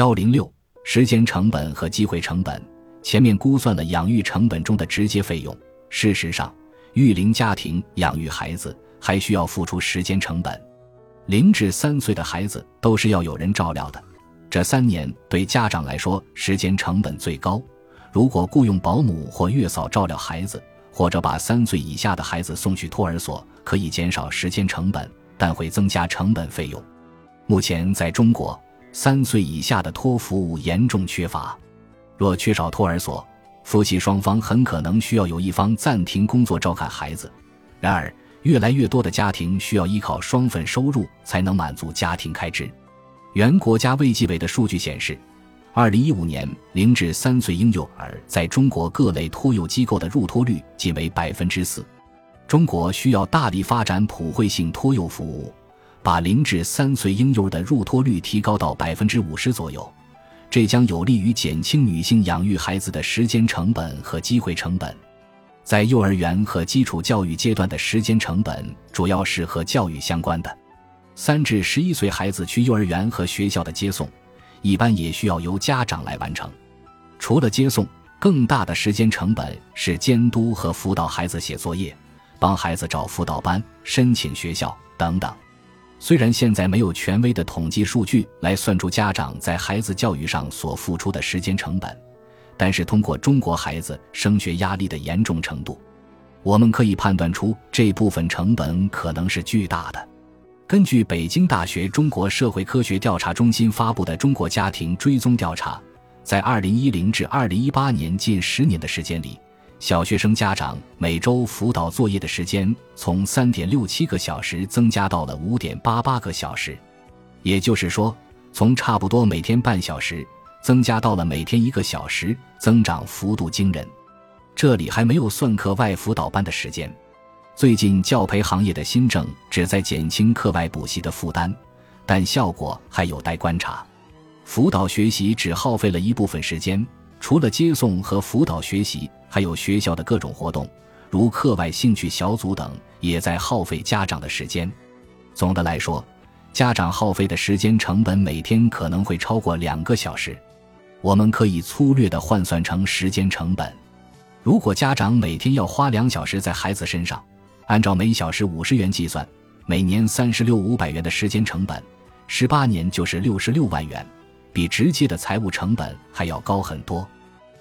幺零六时间成本和机会成本。前面估算了养育成本中的直接费用。事实上，育龄家庭养育孩子还需要付出时间成本。零至三岁的孩子都是要有人照料的，这三年对家长来说时间成本最高。如果雇佣保姆或月嫂照料孩子，或者把三岁以下的孩子送去托儿所，可以减少时间成本，但会增加成本费用。目前在中国，三岁以下的托服务严重缺乏。若缺少托儿所，夫妻双方很可能需要有一方暂停工作照看孩子。然而，越来越多的家庭需要依靠双份收入才能满足家庭开支。原国家卫计委的数据显示，二零一五年零至三岁婴幼儿在中国各类托幼机构的入托率仅为百分之四。中国需要大力发展普惠性托幼服务，把零至三岁婴幼儿的入托率提高到百分之五十左右。这将有利于减轻女性养育孩子的时间成本和机会成本。在幼儿园和基础教育阶段的时间成本主要是和教育相关的。三至十一岁孩子去幼儿园和学校的接送，一般也需要由家长来完成。除了接送，更大的时间成本是监督和辅导孩子写作业，帮孩子找辅导班、申请学校等等。虽然现在没有权威的统计数据来算出家长在孩子教育上所付出的时间成本，但是通过中国孩子升学压力的严重程度，我们可以判断出这部分成本可能是巨大的。根据北京大学中国社会科学调查中心发布的《中国家庭追踪调查》，在2010至2018年近十年的时间里。小学生家长每周辅导作业的时间从三点六七个小时增加到了五点八八个小时，也就是说，从差不多每天半小时增加到了每天一个小时，增长幅度惊人。这里还没有算课外辅导班的时间。最近教培行业的新政旨在减轻课外补习的负担，但效果还有待观察。辅导学习只耗费了一部分时间。除了接送和辅导学习，还有学校的各种活动，如课外兴趣小组等，也在耗费家长的时间。总的来说，家长耗费的时间成本每天可能会超过两个小时。我们可以粗略地换算成时间成本：如果家长每天要花两小时在孩子身上，按照每小时五十元计算，每年三十六五百元的时间成本，十八年就是六十六万元。比直接的财务成本还要高很多，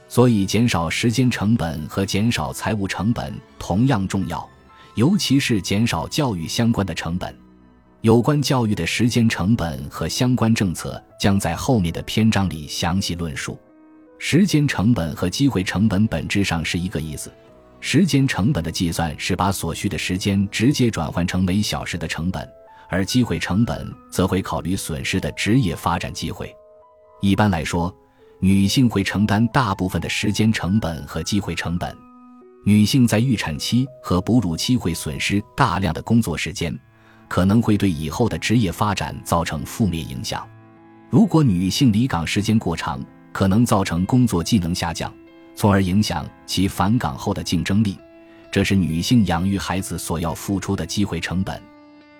所以减少时间成本和减少财务成本同样重要，尤其是减少教育相关的成本。有关教育的时间成本和相关政策将在后面的篇章里详细论述。时间成本和机会成本本质上是一个意思。时间成本的计算是把所需的时间直接转换成每小时的成本，而机会成本则会考虑损失的职业发展机会。一般来说，女性会承担大部分的时间成本和机会成本。女性在预产期和哺乳期会损失大量的工作时间，可能会对以后的职业发展造成负面影响。如果女性离岗时间过长，可能造成工作技能下降，从而影响其返岗后的竞争力。这是女性养育孩子所要付出的机会成本。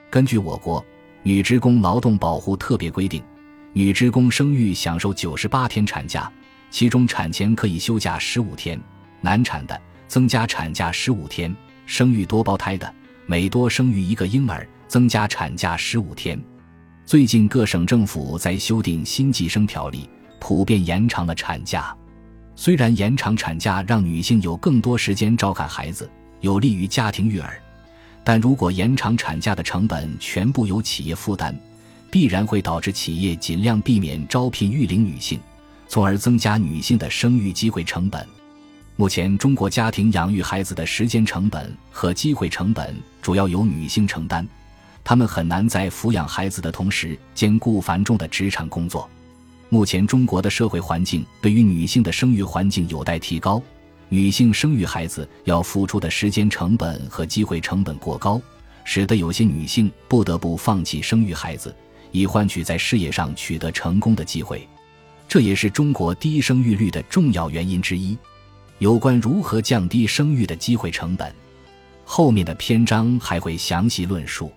根据我国女职工劳动保护特别规定。女职工生育享受九十八天产假，其中产前可以休假十五天，难产的增加产假十五天，生育多胞胎的每多生育一个婴儿增加产假十五天。最近各省政府在修订新计生条例，普遍延长了产假。虽然延长产假让女性有更多时间照看孩子，有利于家庭育儿，但如果延长产假的成本全部由企业负担。必然会导致企业尽量避免招聘育龄女性，从而增加女性的生育机会成本。目前，中国家庭养育孩子的时间成本和机会成本主要由女性承担，她们很难在抚养孩子的同时兼顾繁重的职场工作。目前，中国的社会环境对于女性的生育环境有待提高，女性生育孩子要付出的时间成本和机会成本过高，使得有些女性不得不放弃生育孩子。以换取在事业上取得成功的机会，这也是中国低生育率的重要原因之一。有关如何降低生育的机会成本，后面的篇章还会详细论述。